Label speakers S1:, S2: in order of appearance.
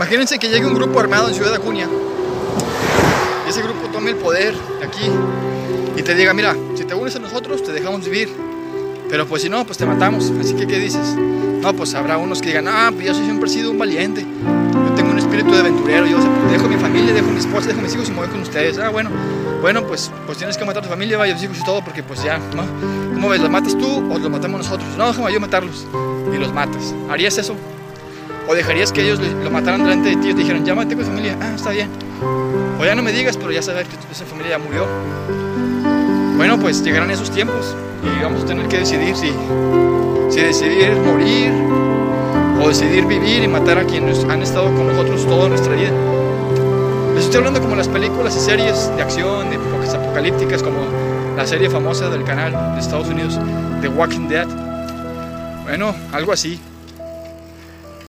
S1: Imagínense que llegue un grupo armado en Ciudad Acuña y ese grupo tome el poder de aquí y te diga, mira, si te unes a nosotros te dejamos vivir, pero pues si no, pues te matamos. Así que, ¿qué dices? No, pues habrá unos que digan, ah, pues yo siempre he sido un valiente, yo tengo un espíritu de aventurero, yo dejo mi familia, dejo mi esposa, dejo mis hijos y me voy con ustedes. Ah, bueno, bueno, pues, pues tienes que matar a tu familia, vaya, tus hijos y todo, porque pues ya. ¿Cómo ves? ¿Los matas tú o los matamos nosotros? No, déjame yo matarlos y los matas. ¿Harías eso? ¿O dejarías que ellos lo mataran delante de ti y te dijeran, ya maté con familia? Ah, está bien. O ya no me digas, pero ya sabes que esa familia ya murió. Bueno, pues llegarán esos tiempos y vamos a tener que decidir si, si decidir morir o decidir vivir y matar a quienes han estado con nosotros toda nuestra vida. Les estoy hablando como las películas y series de acción, de épocas apocalípticas, como la serie famosa del canal de Estados Unidos, The Walking Dead. Bueno, algo así.